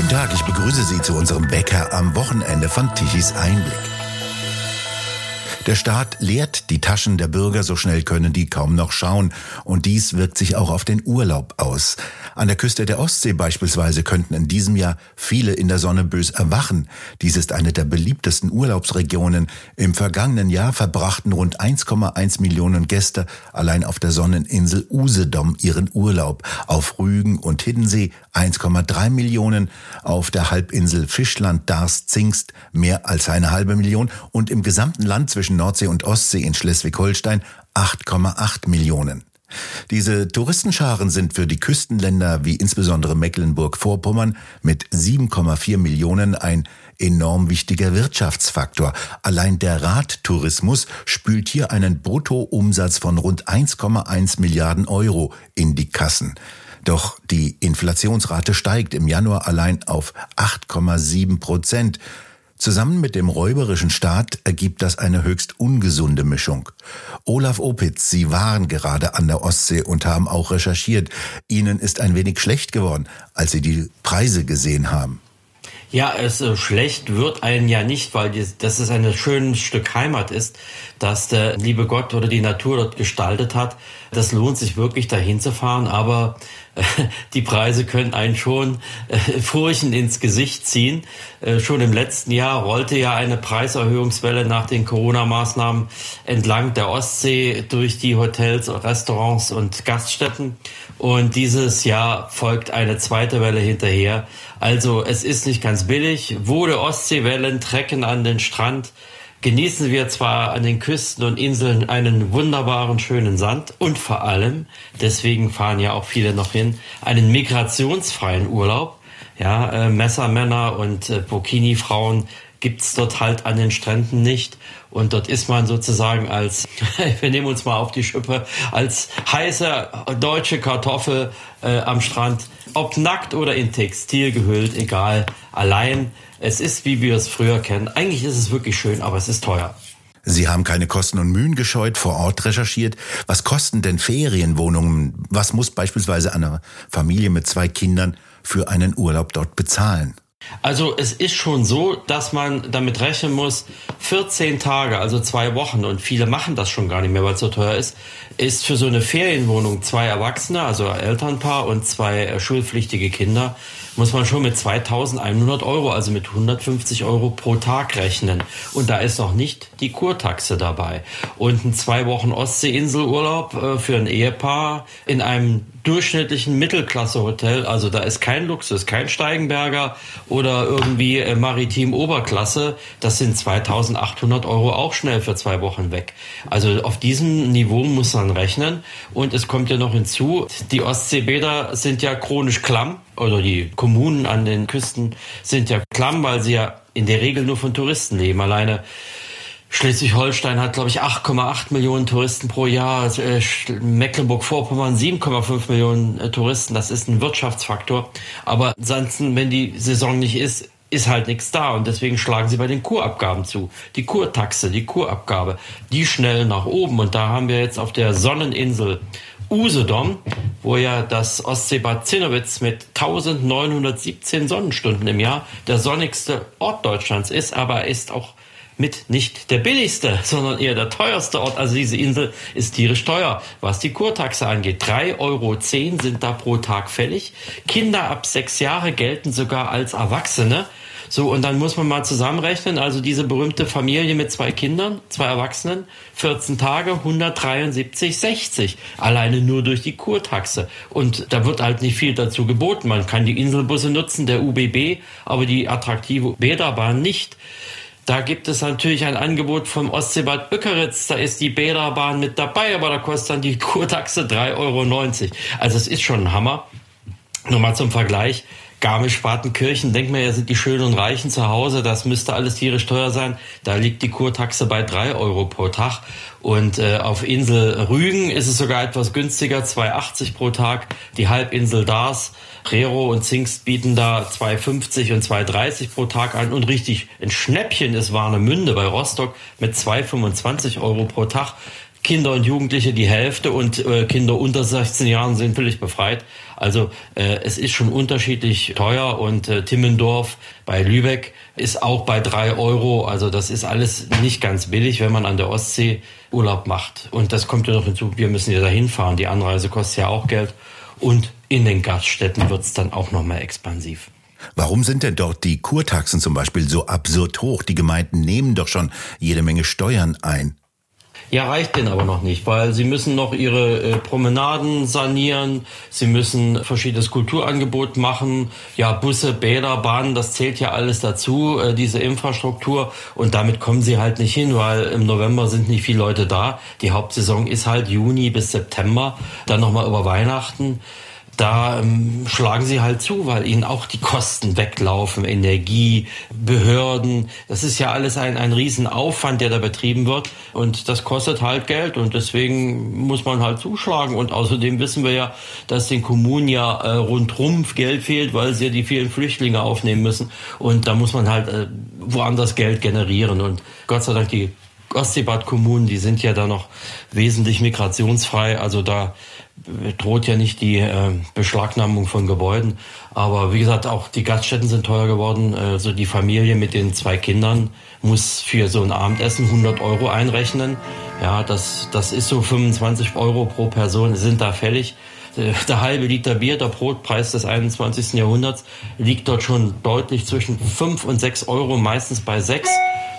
Guten Tag, ich begrüße Sie zu unserem Bäcker am Wochenende von Tichys Einblick. Der Staat leert die Taschen der Bürger, so schnell können die kaum noch schauen. Und dies wirkt sich auch auf den Urlaub aus. An der Küste der Ostsee beispielsweise könnten in diesem Jahr viele in der Sonne bös erwachen. Dies ist eine der beliebtesten Urlaubsregionen. Im vergangenen Jahr verbrachten rund 1,1 Millionen Gäste allein auf der Sonneninsel Usedom ihren Urlaub. Auf Rügen und Hiddensee 1,3 Millionen, auf der Halbinsel Fischland, Darß, Zingst mehr als eine halbe Million und im gesamten Land zwischen Nordsee und Ostsee in Schleswig-Holstein 8,8 Millionen. Diese Touristenscharen sind für die Küstenländer wie insbesondere Mecklenburg-Vorpommern mit 7,4 Millionen ein enorm wichtiger Wirtschaftsfaktor. Allein der Radtourismus spült hier einen Bruttoumsatz von rund 1,1 Milliarden Euro in die Kassen. Doch die Inflationsrate steigt im Januar allein auf 8,7 Prozent. Zusammen mit dem räuberischen Staat ergibt das eine höchst ungesunde Mischung. Olaf Opitz, Sie waren gerade an der Ostsee und haben auch recherchiert. Ihnen ist ein wenig schlecht geworden, als Sie die Preise gesehen haben. Ja, es äh, schlecht wird einen ja nicht, weil die, das ist ein schönes Stück Heimat ist, dass der liebe Gott oder die Natur dort gestaltet hat. Das lohnt sich wirklich dahin zu fahren, aber die Preise können einen schon äh, Furchen ins Gesicht ziehen. Äh, schon im letzten Jahr rollte ja eine Preiserhöhungswelle nach den Corona-Maßnahmen entlang der Ostsee durch die Hotels, Restaurants und Gaststätten. Und dieses Jahr folgt eine zweite Welle hinterher. Also es ist nicht ganz billig. Wurde Ostseewellen trecken an den Strand genießen wir zwar an den Küsten und Inseln einen wunderbaren schönen Sand und vor allem, deswegen fahren ja auch viele noch hin, einen migrationsfreien Urlaub. Ja, äh, Messermänner und äh, Burkini-Frauen gibt's dort halt an den Stränden nicht. Und dort ist man sozusagen als, wir nehmen uns mal auf die Schippe, als heiße deutsche Kartoffel äh, am Strand, ob nackt oder in Textil gehüllt, egal, allein es ist, wie wir es früher kennen. Eigentlich ist es wirklich schön, aber es ist teuer. Sie haben keine Kosten und Mühen gescheut, vor Ort recherchiert. Was kosten denn Ferienwohnungen? Was muss beispielsweise eine Familie mit zwei Kindern für einen Urlaub dort bezahlen? Also es ist schon so, dass man damit rechnen muss, 14 Tage, also zwei Wochen, und viele machen das schon gar nicht mehr, weil es so teuer ist, ist für so eine Ferienwohnung zwei Erwachsene, also Elternpaar und zwei äh, schulpflichtige Kinder, muss man schon mit 2100 Euro, also mit 150 Euro pro Tag rechnen. Und da ist noch nicht die Kurtaxe dabei. Und ein zwei Wochen Ostseeinselurlaub äh, für ein Ehepaar in einem durchschnittlichen Mittelklasse-Hotel, also da ist kein Luxus, kein Steigenberger oder irgendwie äh, maritim Oberklasse, das sind 2800 Euro auch schnell für zwei Wochen weg. Also auf diesem Niveau muss man rechnen und es kommt ja noch hinzu, die Ostseebäder sind ja chronisch klamm oder die Kommunen an den Küsten sind ja klamm, weil sie ja in der Regel nur von Touristen leben. Alleine Schleswig-Holstein hat, glaube ich, 8,8 Millionen Touristen pro Jahr. Äh, Mecklenburg-Vorpommern 7,5 Millionen äh, Touristen. Das ist ein Wirtschaftsfaktor. Aber ansonsten, wenn die Saison nicht ist, ist halt nichts da. Und deswegen schlagen sie bei den Kurabgaben zu. Die Kurtaxe, die Kurabgabe, die schnell nach oben. Und da haben wir jetzt auf der Sonneninsel Usedom, wo ja das Ostseebad Zinnowitz mit 1917 Sonnenstunden im Jahr der sonnigste Ort Deutschlands ist, aber ist auch mit nicht der billigste, sondern eher der teuerste Ort. Also diese Insel ist tierisch teuer, was die Kurtaxe angeht. 3,10 Euro sind da pro Tag fällig. Kinder ab sechs Jahre gelten sogar als Erwachsene. So, und dann muss man mal zusammenrechnen, also diese berühmte Familie mit zwei Kindern, zwei Erwachsenen, 14 Tage, 173, 60. Alleine nur durch die Kurtaxe. Und da wird halt nicht viel dazu geboten. Man kann die Inselbusse nutzen, der UBB, aber die attraktive Bäderbahn nicht. Da gibt es natürlich ein Angebot vom Ostseebad Bückeritz. Da ist die Bäderbahn mit dabei, aber da kostet dann die Kurtaxe 3,90 Euro. Also es ist schon ein Hammer. Nur mal zum Vergleich. Garmisch-Partenkirchen, denkt man ja, sind die Schönen und Reichen zu Hause, das müsste alles tierisch teuer sein. Da liegt die Kurtaxe bei drei Euro pro Tag. Und äh, auf Insel Rügen ist es sogar etwas günstiger, 2,80 pro Tag. Die Halbinsel Dars, Rero und Zingst bieten da 2,50 und 2,30 pro Tag an. Und richtig ein Schnäppchen ist Warnemünde bei Rostock mit 2,25 Euro pro Tag. Kinder und Jugendliche die Hälfte und äh, Kinder unter 16 Jahren sind völlig befreit. Also äh, es ist schon unterschiedlich teuer und äh, Timmendorf bei Lübeck ist auch bei drei Euro. Also das ist alles nicht ganz billig, wenn man an der Ostsee Urlaub macht. Und das kommt ja noch hinzu, wir müssen ja dahin fahren. Die Anreise kostet ja auch Geld. Und in den Gaststätten wird es dann auch nochmal expansiv. Warum sind denn dort die Kurtaxen zum Beispiel so absurd hoch? Die Gemeinden nehmen doch schon jede Menge Steuern ein. Ja, reicht denen aber noch nicht, weil sie müssen noch ihre äh, Promenaden sanieren, sie müssen verschiedenes Kulturangebot machen, ja, Busse, Bäder, Bahnen, das zählt ja alles dazu, äh, diese Infrastruktur. Und damit kommen sie halt nicht hin, weil im November sind nicht viele Leute da. Die Hauptsaison ist halt Juni bis September, dann nochmal über Weihnachten da ähm, schlagen sie halt zu, weil ihnen auch die Kosten weglaufen, Energie, Behörden. Das ist ja alles ein, ein Riesenaufwand, der da betrieben wird. Und das kostet halt Geld und deswegen muss man halt zuschlagen. Und außerdem wissen wir ja, dass den Kommunen ja äh, rundrum Geld fehlt, weil sie ja die vielen Flüchtlinge aufnehmen müssen. Und da muss man halt äh, woanders Geld generieren. Und Gott sei Dank die Ostseebad-Kommunen, die sind ja da noch wesentlich migrationsfrei. Also da droht ja nicht die äh, Beschlagnahmung von Gebäuden. Aber wie gesagt, auch die Gaststätten sind teuer geworden. Also die Familie mit den zwei Kindern muss für so ein Abendessen 100 Euro einrechnen. Ja, das, das ist so 25 Euro pro Person sind da fällig. Äh, der halbe Liter Bier, der Brotpreis des 21. Jahrhunderts, liegt dort schon deutlich zwischen 5 und 6 Euro, meistens bei 6.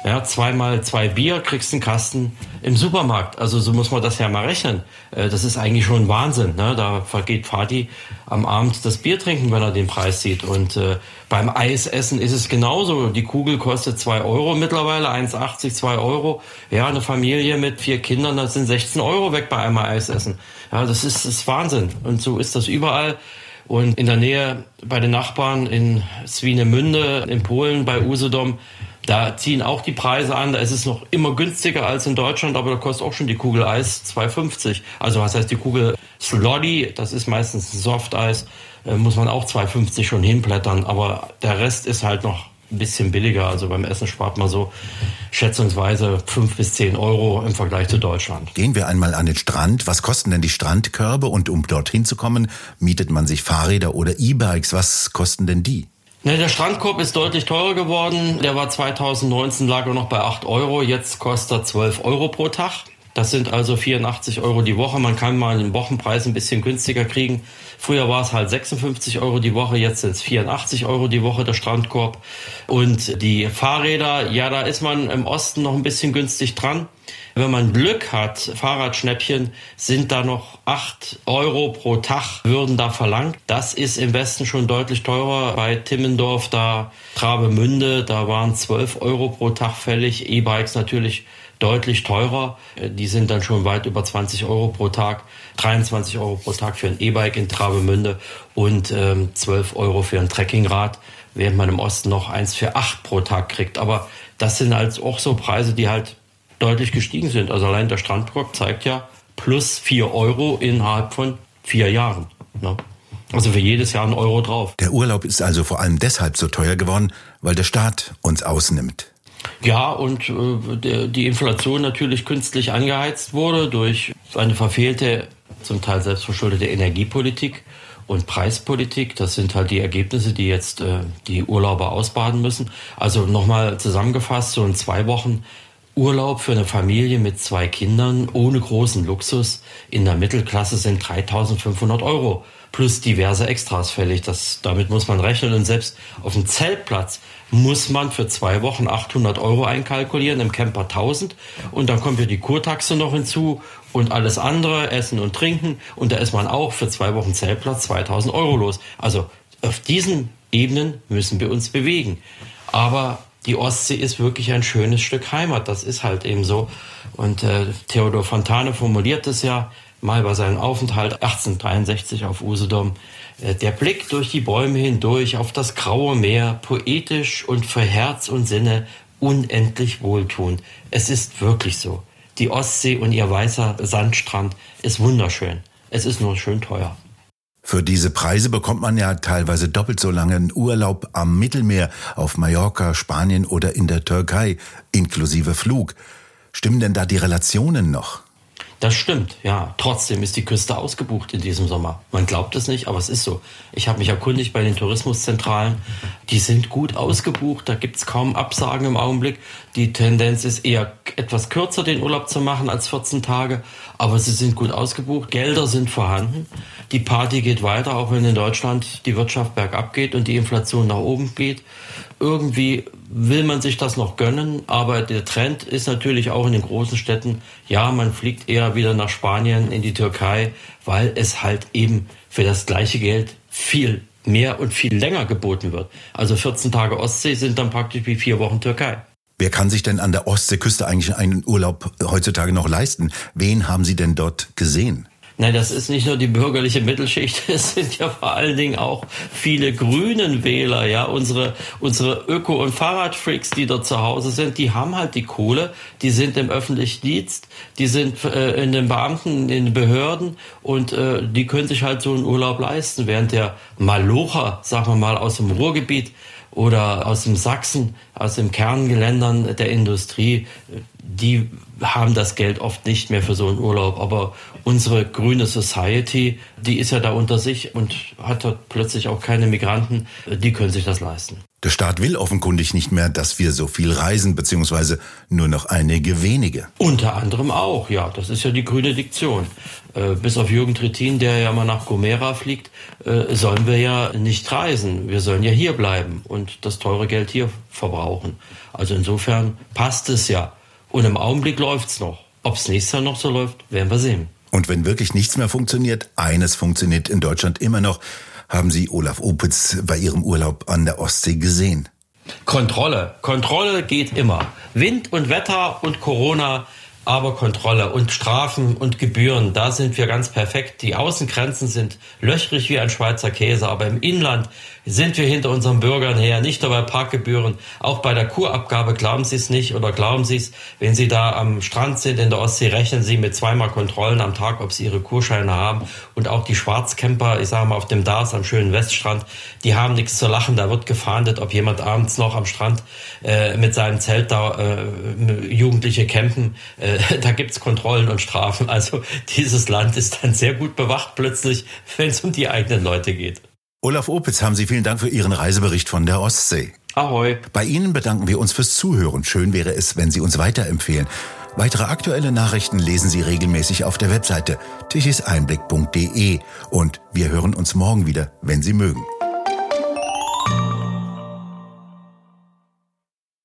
Ja, zweimal zwei Bier kriegst einen Kasten im Supermarkt. Also so muss man das ja mal rechnen. Äh, das ist eigentlich schon Wahnsinn. Ne? Da vergeht Fadi am Abend das Bier trinken, wenn er den Preis sieht. Und äh, beim Eisessen ist es genauso. Die Kugel kostet zwei Euro mittlerweile, 1,80, zwei Euro. Ja, eine Familie mit vier Kindern, das sind 16 Euro weg bei einmal Eisessen. Ja, das ist, das ist Wahnsinn. Und so ist das überall. Und in der Nähe bei den Nachbarn in Swinemünde, in Polen, bei Usedom, da ziehen auch die Preise an. Da ist es noch immer günstiger als in Deutschland, aber da kostet auch schon die Kugel Eis 2,50. Also was heißt die Kugel Sloddy, das ist meistens ein Softeis, äh, muss man auch 2,50 schon hinblättern. Aber der Rest ist halt noch ein bisschen billiger. Also beim Essen spart man so schätzungsweise 5 bis 10 Euro im Vergleich zu Deutschland. Gehen wir einmal an den Strand. Was kosten denn die Strandkörbe? Und um dorthin zu kommen, mietet man sich Fahrräder oder E-Bikes. Was kosten denn die? Ne, der Strandkorb ist deutlich teurer geworden. Der war 2019 lag er noch bei 8 Euro. Jetzt kostet er 12 Euro pro Tag. Das sind also 84 Euro die Woche. Man kann mal den Wochenpreis ein bisschen günstiger kriegen. Früher war es halt 56 Euro die Woche, jetzt sind es 84 Euro die Woche der Strandkorb. Und die Fahrräder, ja, da ist man im Osten noch ein bisschen günstig dran. Wenn man Glück hat, Fahrradschnäppchen sind da noch 8 Euro pro Tag würden da verlangt. Das ist im Westen schon deutlich teurer. Bei Timmendorf, da Travemünde, da waren 12 Euro pro Tag fällig. E-Bikes natürlich deutlich teurer. Die sind dann schon weit über 20 Euro pro Tag. 23 Euro pro Tag für ein E-Bike in Travemünde und ähm, 12 Euro für ein Trekkingrad, während man im Osten noch eins für 8 pro Tag kriegt. Aber das sind halt auch so Preise, die halt deutlich gestiegen sind. Also allein der Strandkorb zeigt ja plus 4 Euro innerhalb von vier Jahren. Ne? Also für jedes Jahr ein Euro drauf. Der Urlaub ist also vor allem deshalb so teuer geworden, weil der Staat uns ausnimmt. Ja, und äh, die Inflation natürlich künstlich angeheizt wurde durch eine verfehlte, zum Teil selbstverschuldete Energiepolitik und Preispolitik. Das sind halt die Ergebnisse, die jetzt äh, die Urlauber ausbaden müssen. Also nochmal zusammengefasst, so in zwei Wochen Urlaub für eine Familie mit zwei Kindern ohne großen Luxus in der Mittelklasse sind 3500 Euro plus diverse Extras fällig. Das, damit muss man rechnen. Und selbst auf dem Zeltplatz muss man für zwei Wochen 800 Euro einkalkulieren, im Camper 1000. Und dann kommt ja die Kurtaxe noch hinzu und alles andere, Essen und Trinken. Und da ist man auch für zwei Wochen Zeltplatz 2000 Euro los. Also auf diesen Ebenen müssen wir uns bewegen. Aber die Ostsee ist wirklich ein schönes Stück Heimat. Das ist halt eben so. Und äh, Theodor Fontane formuliert es ja mal bei seinem Aufenthalt 1863 auf Usedom. Äh, der Blick durch die Bäume hindurch auf das graue Meer, poetisch und für Herz und Sinne unendlich wohltuend. Es ist wirklich so. Die Ostsee und ihr weißer Sandstrand ist wunderschön. Es ist nur schön teuer. Für diese Preise bekommt man ja teilweise doppelt so langen Urlaub am Mittelmeer, auf Mallorca, Spanien oder in der Türkei, inklusive Flug. Stimmen denn da die Relationen noch? Das stimmt, ja. Trotzdem ist die Küste ausgebucht in diesem Sommer. Man glaubt es nicht, aber es ist so. Ich habe mich erkundigt bei den Tourismuszentralen. Die sind gut ausgebucht, da gibt es kaum Absagen im Augenblick. Die Tendenz ist eher etwas kürzer den Urlaub zu machen als 14 Tage, aber sie sind gut ausgebucht. Gelder sind vorhanden. Die Party geht weiter, auch wenn in Deutschland die Wirtschaft bergab geht und die Inflation nach oben geht. Irgendwie will man sich das noch gönnen, aber der Trend ist natürlich auch in den großen Städten, ja, man fliegt eher wieder nach Spanien, in die Türkei, weil es halt eben für das gleiche Geld viel mehr und viel länger geboten wird. Also 14 Tage Ostsee sind dann praktisch wie vier Wochen Türkei. Wer kann sich denn an der Ostseeküste eigentlich einen Urlaub heutzutage noch leisten? Wen haben Sie denn dort gesehen? Nein, das ist nicht nur die bürgerliche Mittelschicht, es sind ja vor allen Dingen auch viele grünen Wähler, ja, unsere, unsere Öko- und Fahrradfreaks, die dort zu Hause sind, die haben halt die Kohle, die sind im öffentlichen Dienst, die sind äh, in den Beamten, in den Behörden und äh, die können sich halt so einen Urlaub leisten, während der Malocher, sagen wir mal, aus dem Ruhrgebiet oder aus dem Sachsen, aus den Kerngeländern der Industrie, die haben das Geld oft nicht mehr für so einen Urlaub. Aber unsere grüne Society, die ist ja da unter sich und hat dort plötzlich auch keine Migranten, die können sich das leisten. Der Staat will offenkundig nicht mehr, dass wir so viel reisen, beziehungsweise nur noch einige wenige. Unter anderem auch, ja. Das ist ja die grüne Diktion. Äh, bis auf Jürgen Trittin, der ja mal nach Gomera fliegt, äh, sollen wir ja nicht reisen. Wir sollen ja hier bleiben und das teure Geld hier verbrauchen. Also insofern passt es ja. Und im Augenblick läuft's noch. Ob's nächstes Jahr noch so läuft, werden wir sehen. Und wenn wirklich nichts mehr funktioniert, eines funktioniert in Deutschland immer noch, haben Sie Olaf Opitz bei Ihrem Urlaub an der Ostsee gesehen? Kontrolle. Kontrolle geht immer. Wind und Wetter und Corona aber Kontrolle und Strafen und Gebühren, da sind wir ganz perfekt. Die Außengrenzen sind löchrig wie ein Schweizer Käse, aber im Inland sind wir hinter unseren Bürgern her, nicht nur bei Parkgebühren, auch bei der Kurabgabe, glauben Sie es nicht oder glauben Sie es, wenn Sie da am Strand sind in der Ostsee, rechnen Sie mit zweimal Kontrollen am Tag, ob Sie Ihre Kurscheine haben. Und auch die Schwarzcamper, ich sage mal auf dem Dars am schönen Weststrand, die haben nichts zu lachen, da wird gefahndet, ob jemand abends noch am Strand äh, mit seinem Zelt da äh, Jugendliche campen, äh, da gibt's Kontrollen und Strafen, also dieses Land ist dann sehr gut bewacht plötzlich, wenn es um die eigenen Leute geht. Olaf Opitz, haben Sie vielen Dank für Ihren Reisebericht von der Ostsee. Ahoi. Bei Ihnen bedanken wir uns fürs Zuhören. Schön wäre es, wenn Sie uns weiterempfehlen. Weitere aktuelle Nachrichten lesen Sie regelmäßig auf der Webseite tichiseinblick.de und wir hören uns morgen wieder, wenn Sie mögen.